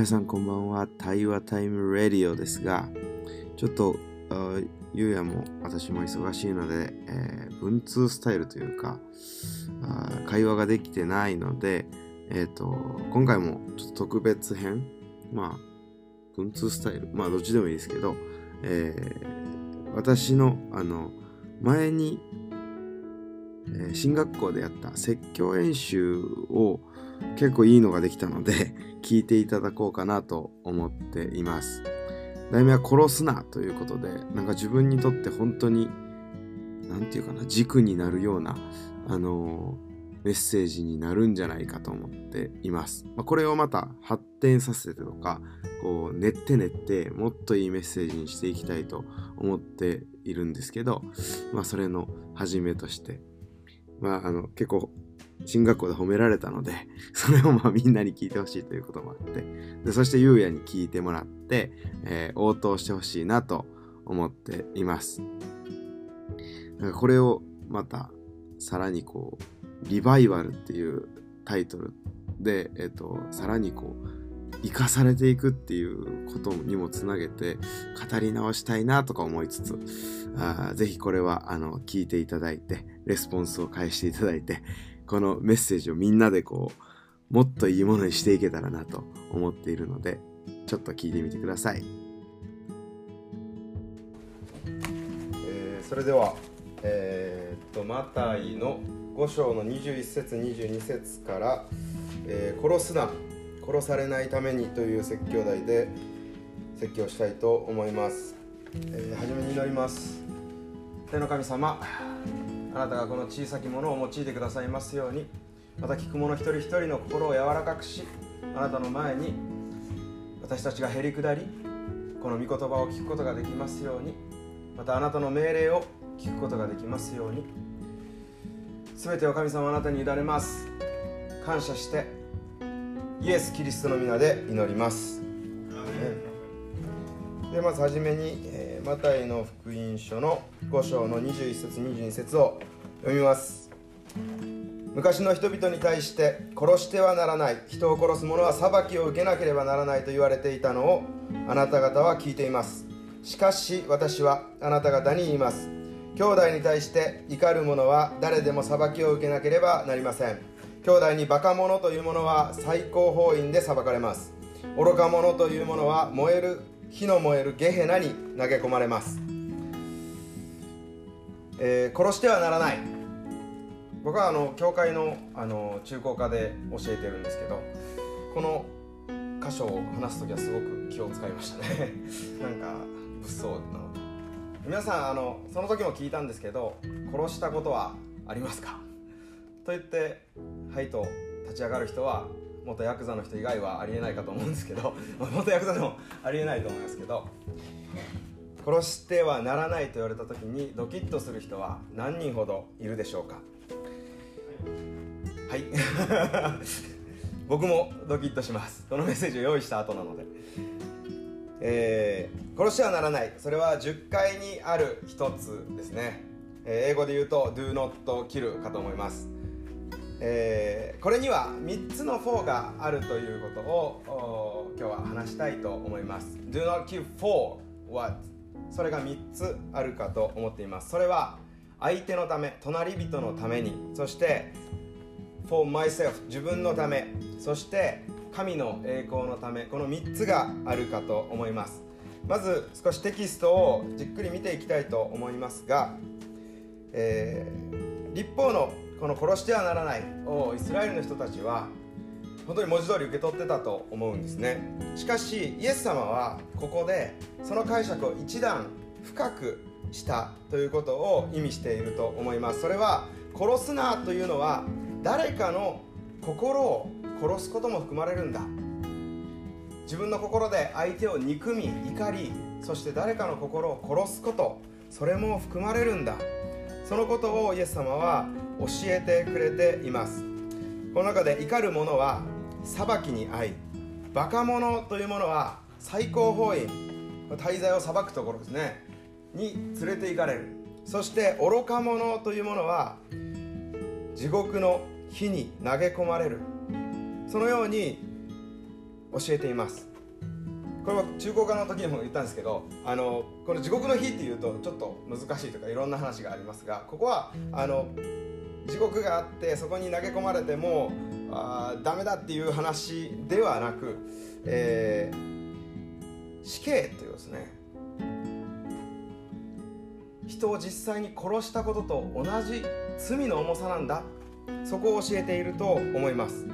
皆さんこんばんは。対話タイムレディオですがちょっとゆうやも私も忙しいので、えー、文通スタイルというか会話ができてないので、えーと、今回もちょっと特別編まあ文通スタイルまあどっちでもいいですけど、えー、私のあの前に、えー、進学校でやった説教演習を結構いいのができたので 聞いていただこうかなと思っています。題名は殺すなということで、なんか自分にとって本当に、なんていうかな、軸になるような、あの、メッセージになるんじゃないかと思っています。まあ、これをまた発展させてとか、こう、練って練って、もっといいメッセージにしていきたいと思っているんですけど、まあ、それの始めとして、まあ、あの、結構進学校で褒められたので、それをまあみんなに聞いてほしいということもあって、でそしてゆうやに聞いてもらって、えー、応答してほしいなと思っています。これをまたさらにこう、リバイバルっていうタイトルで、えっ、ー、と、さらにこう、生かされていくっていうことにもつなげて語り直したいなとか思いつつあぜひこれはあの聞いていただいてレスポンスを返していただいてこのメッセージをみんなでこうもっといいものにしていけたらなと思っているのでちょっと聞いてみてください、えー、それではえー、っとマタイの5章の21節22節から、えー、殺すな殺されないためにという説教題で説教したいと思います、えー、初めに祈ります。天の神様あなたがこの小さきものを用いてくださいますように。また聞く者一人一人の心を柔らかくしあなたの前に私たちがへり下りこの御言葉を聞くことができますように。またあなたの命令を聞くことができますように。全てを神様あなたに委ねます。感謝してイエス・キリストの皆で祈ります。でまずはじめに、マタイの福音書の5章の21節22節を読みます。昔の人々に対して殺してはならない人を殺す者は裁きを受けなければならないと言われていたのをあなた方は聞いています。しかし私はあなた方に言います。兄弟に対して怒る者は誰でも裁きを受けなければなりません。兄弟にバカ者というものは最高法院で裁かれます。愚か者というものは燃える火の燃えるゲヘナに投げ込まれます、えー、殺してはならない。僕はあの教会のあの中高科で教えてるんですけどこの箇所を話す時はすごく気を使いましたね。なんか物騒なの。で皆さんあのその時も聞いたんですけど殺したことはありますか？と言って「はい」と立ち上がる人は元ヤクザの人以外はありえないかと思うんですけど 元ヤクザでもありえないと思いますけど殺してはならないと言われた時にドキッとする人は何人ほどいるでしょうか？はい。僕もドキッとします。このメッセージを用意した後なので、えー、殺してはならない。それは10回にある一つですね、えー、英語で言うと Do not kill かと思います。えー、これには3つの4があるということを今日は話したいと思います。Do not kill for what それが3つあるかと思っています。それは相手のため隣人のために。そして for myself 自分のため。そして神の栄光のため。この3つがあるかと思います。まず少しテキストをじっくり見ていきたいと思いますが、えー、立法のこの殺してはならないをイスラエルの人たちは本当に文字通り受け取ってたと思うんですね。しかしイエス様はここでその解釈を一段深くしたということを意味していると思います。それは殺すなというのは誰かの心を殺すことも含まれるんだ。自分の心で相手を憎み怒りそして誰かの心を殺すことそれも含まれるんだ。そのことをイエス様は教えてくれています。この中で怒る者は裁きに遭いバカ者というものは最高法院滞在を裁くところですねに連れて行かれる。そして愚か者というものは地獄の火に投げ込まれる。そのように教えています。これは中高科の時にも言ったんですけどあのこの地獄の日っていうとちょっと難しいとかいろんな話がありますがここはあの地獄があってそこに投げ込まれてもあダメだっていう話ではなく、えー、死刑というですね。人を実際に殺したことと同じ罪の重さなんだ。そこを教えていると思います。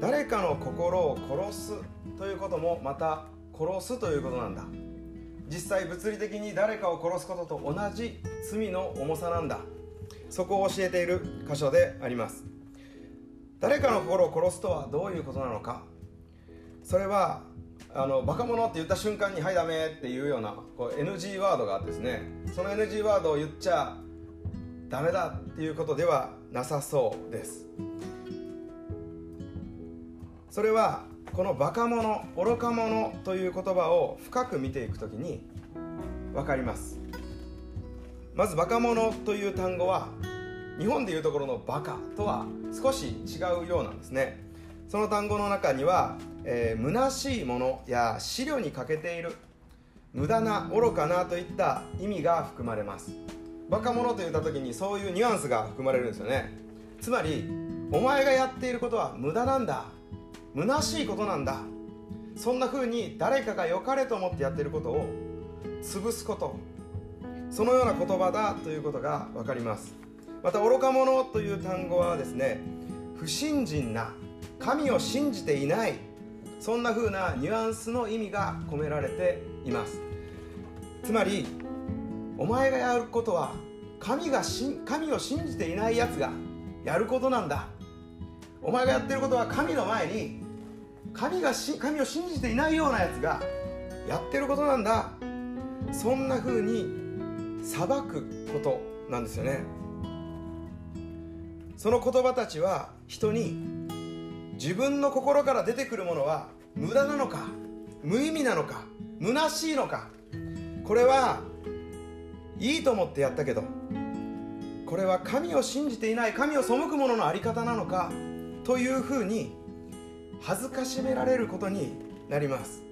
誰かの心を殺すということもまた殺すということなんだ。実際物理的に誰かを殺すことと同じ罪の重さなんだ。そこを教えている箇所であります。誰かの心を殺すとはどういうことなのか。それはあのバカ者って言った瞬間に「はいダメ」っていうようなこう NG ワードがあってですね。その NG ワードを言っちゃダメだっていうことではなさそうです。それはこのバカ者愚か者という言葉を深く見ていくときに分かります。まずバカ者という単語は日本でいうところのバカとは少し違うようなんですね。その単語の中には、えー、虚しいものや資料に欠けている無駄な愚かなといった意味が含まれます。バカ者と言った時にそういうニュアンスが含まれるんですよね。つまりお前がやっていることは無駄なんだ。虚しいことなんだ。そんな風に誰かが良かれと思ってやってることを潰すこと。そのような言葉だということが分かります。また愚か者という単語はですね不信心な神を信じていないそんな風なニュアンスの意味が込められています。つまりお前がやることは神が神を信じていないやつがやることなんだ。お前がやってることは神の前に神がし神を信じていないようなやつがやってることなんだ。そんな風に裁くことなんですよね。その言葉たちは人に自分の心から出てくるものは無駄なのか無意味なのか虚しいのか。これはいいと思ってやったけどこれは神を信じていない神を背く者のの在り方なのかというふうに恥ずかしめられることになります。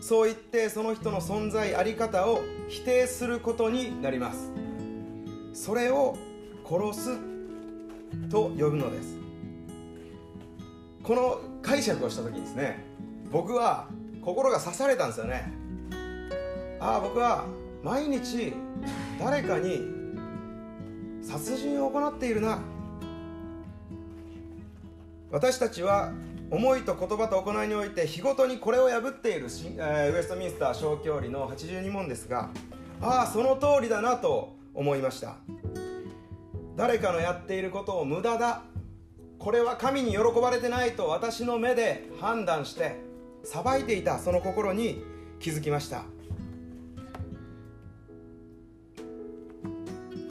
そう言ってその人の存在あり方を否定することになります。それを殺すと呼ぶのです。この解釈をした時にですね僕は心が刺されたんですよね。ああ僕は毎日誰かに殺人を行っているな。私たちは思いと言葉と行いにおいて日ごとにこれを破っている、えー、ウエストミンスター小教理の82問ですがああその通りだなと思いました。誰かのやっていることを無駄だ。これは神に喜ばれてないと私の目で判断して裁いていた。その心に気づきました。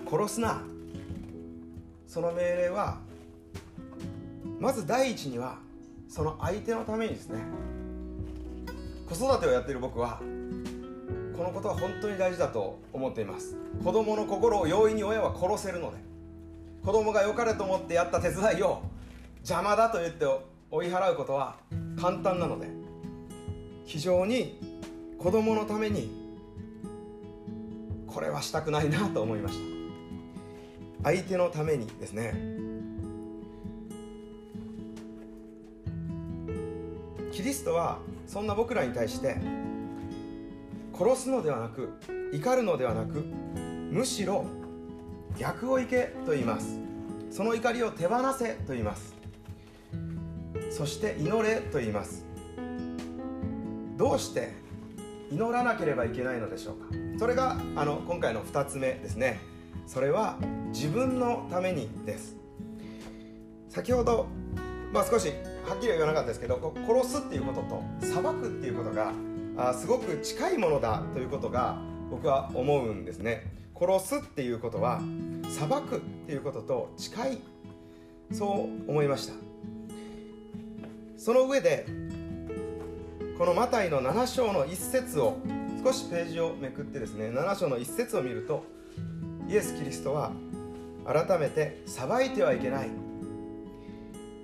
殺すな。その命令はまず第一にはその相手のためにですね子育てをやっている僕はこのことは本当に大事だと思っています。子供の心を容易に親は殺せるので子供が良かれと思ってやった手伝いを邪魔だと言って追い払うことは簡単なので非常に子供のためにこれはしたくないなと思いました。相手のためにですねリストはそんな僕らに対して殺すのではなく怒るのではなくむしろ逆を行けと言います。その怒りを手放せと言います。そして祈れと言います。どうして祈らなければいけないのでしょうか。それがあの今回の2つ目ですね。それは自分のためにです。先ほど、まあ、少しはっきりは言わなかったですけど殺すっていうことと裁くっていうことがあすごく近いものだということが僕は思うんですね。殺すっていうことは裁くっていうことと近いそう思いました。その上でこのマタイの7章の一節を少しページをめくってですね7章の一節を見るとイエス・キリストは改めて裁いてはいけない。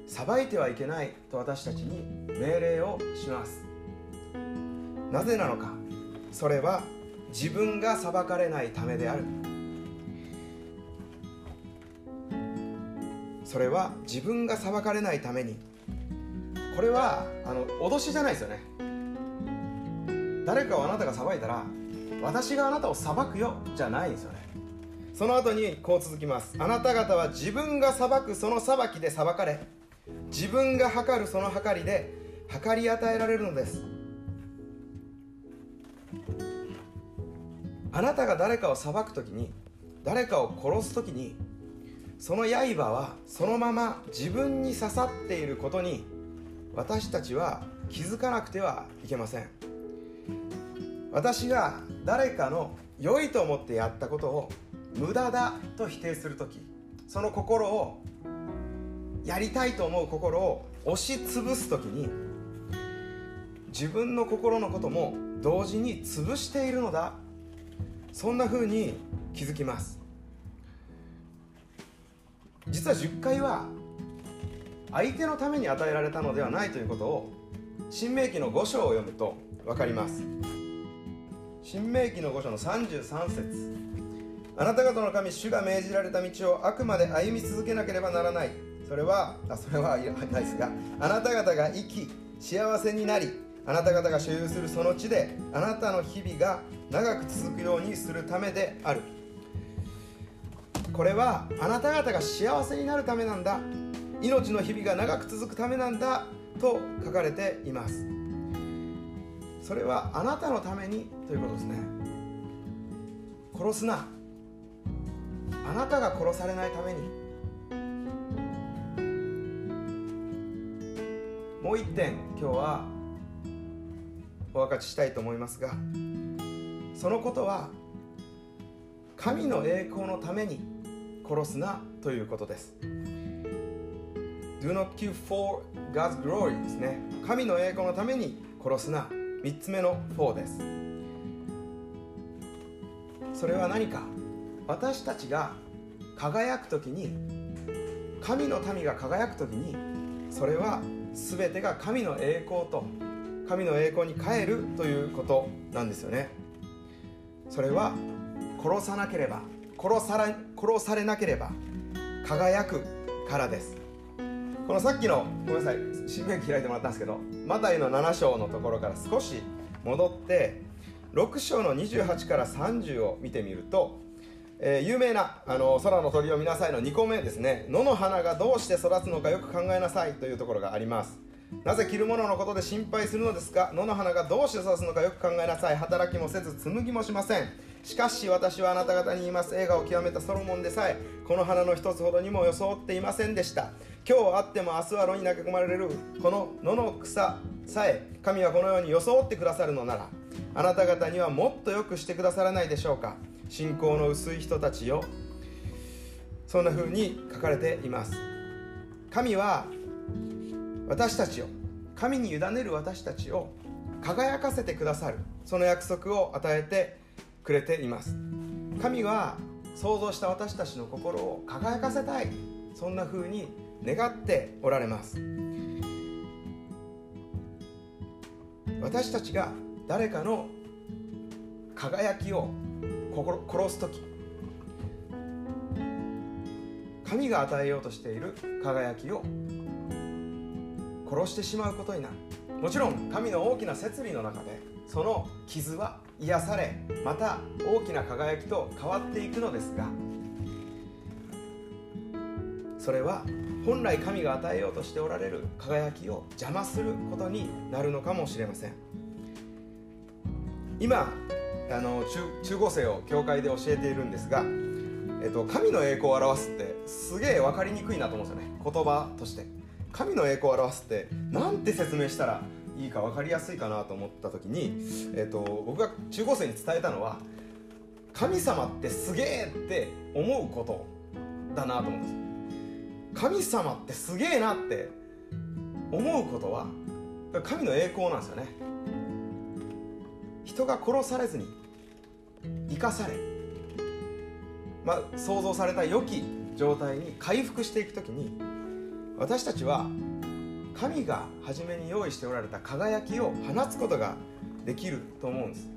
裁いてはいけないと私たちに命令をします。なぜなのか。それは自分が裁かれないためである。それは自分が裁かれないために。これはあの脅しじゃないですよね。誰かをあなたが裁いたら私があなたを裁くよじゃないんですよね。その後にこう続きます。あなた方は自分が裁くその裁きで裁かれ自分が測るその測りで測り与えられるのです。あなたが誰かを裁く時に誰かを殺す時にその刃はそのまま自分に刺さっていることに私たちは気づかなくてはいけません。私が誰かの良いと思ってやったことを無駄だと否定する時その心をやりたいと思う心を押し潰す時に自分の心のことも同時に潰しているのだ。そんな風に気づきます。実は10回は相手のために与えられたのではないということを新明記の5章を読むと分かります。新明記の5章の33節。あなた方の神主が命じられた道をあくまで歩み続けなければならない。それはあそれはいないですがあなた方が生き幸せになりあなた方が所有するその地であなたの日々が長く続くようにするためである。これはあなた方が幸せになるためなんだ。命の日々が長く続くためなんだと書かれています。それはあなたのためにということですね。殺すな。あなたが殺されないために。もう一点今日はお分かちしたいと思いますがそのことは神の栄光のために殺すなということです。Do not kill for God's glory ですね。神の栄光のために殺すな。3つ目の4です。それは何か？私たちが輝く時に神の民が輝く時にそれは全てが神の栄光と神の栄光に変えるということなんですよね。それは殺さなければ殺され殺されなければ輝くからです。このさっきのごめんなさい新聞開いてもらったんですけどマタイの7章のところから少し戻って6章の28から30を見てみると、えー、有名なあの空の鳥を見なさいの2個目ですね。野の花がどうして育つのかよく考えなさいというところがあります。なぜ着るもののことで心配するのですか？野の花がどうして育つのかよく考えなさい。働きもせず紡ぎもしません。しかし私はあなた方に言います。映画を極めたソロモンでさえこの花の一つほどにも装っていませんでした。今日あっても明日は炉に投げ込まれる。この野の草さえ神はこのように装ってくださるのならあなた方にはもっとよくしてくださらないでしょうか？信仰の薄い人たちよ。そんな風に書かれています。神は私たちを神に委ねる私たちを輝かせてくださる。その約束を与えてくれています。神は想像した私たちの心を輝かせたい。そんな風に願っておられます。私たちが誰かの輝きを殺す時。神が与えようとしている輝きを殺してしまうことになる。もちろん神の大きな摂理の中でその傷は癒されまた大きな輝きと変わっていくのですがそれは本来神が与えようとしておられる輝きを邪魔することになるのかもしれません。今あの中中高生を教会で教えているんですが、えっと、神の栄光を表すってすげえ分かりにくいなと思うんですよね。言葉として。神の栄光を表すって何て説明したらいいか分かりやすいかなと思った時に、えっと、僕が中高生に伝えたのは神様ってすげえって思うことだなと思うんです。神様ってすげえなって思うことは神の栄光なんですよね。人が殺されずに生かされ、まあ、想像された良き状態に回復していく時に私たちは神が初めに用意しておられた輝きを放つことができると思うんです。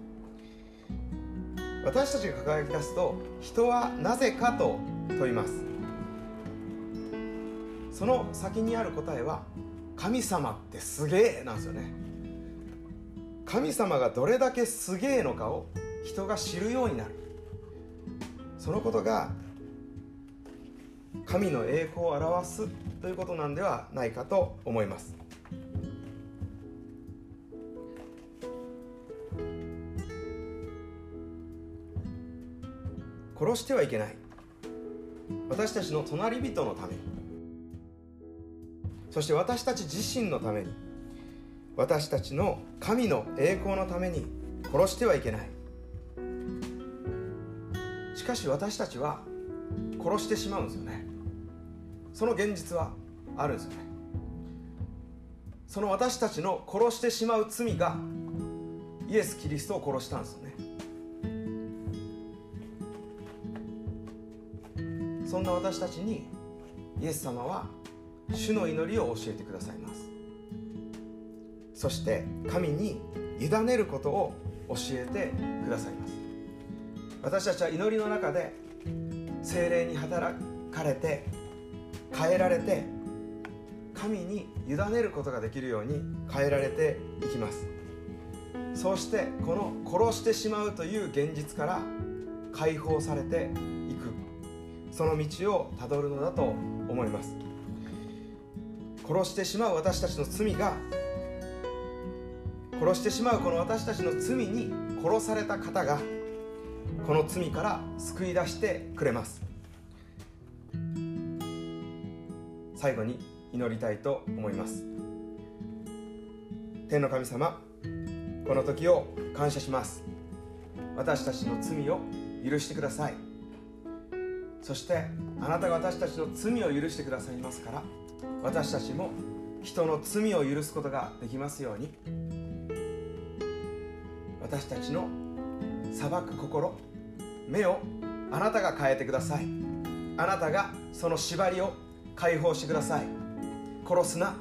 私たちが輝き出すと人はなぜかと問います。その先にある答えは神様ってすげえなんですよね。神様がどれだけすげえのかを人が知るようになる。そのことが神の栄光を表すということなんではないかと思います。殺してはいけない。私たちの隣人のために。そして私たち自身のために。私たちの神の栄光のために殺してはいけない。しかし私たちは殺してしまうんですよね。その現実はあるんですよね。その私たちの殺してしまう罪がイエス・キリストを殺したんですよね。そんな私たちにイエス様は主の祈りを教えてくださいます。そして神に委ねることを教えてくださいます。私たちは祈りの中で精霊に働かれて変えられて神に委ねることができるように変えられていきます。そうしてこの殺してしまうという現実から解放されていく。その道をたどるのだと思います。殺してしまう私たちの罪が殺してしまうこの私たちの罪に殺された方がこの罪から救い出してくれます。最後に祈りたいと思います。天の神様この時を感謝します。私たちの罪を許してください。そしてあなたが私たちの罪を許してくださいますから私たちも人の罪を許すことができますように。私たちの裁く心目をあなたが変えてください。あなたがその縛りを解放してください。殺すな。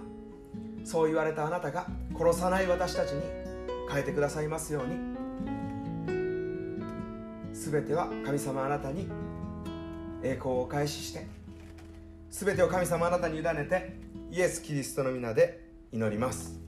そう言われたあなたが殺さない私たちに変えてくださいますように。全ては神様あなたに栄光をお返しして全てを神様あなたに委ねてイエス・キリストの皆で祈ります。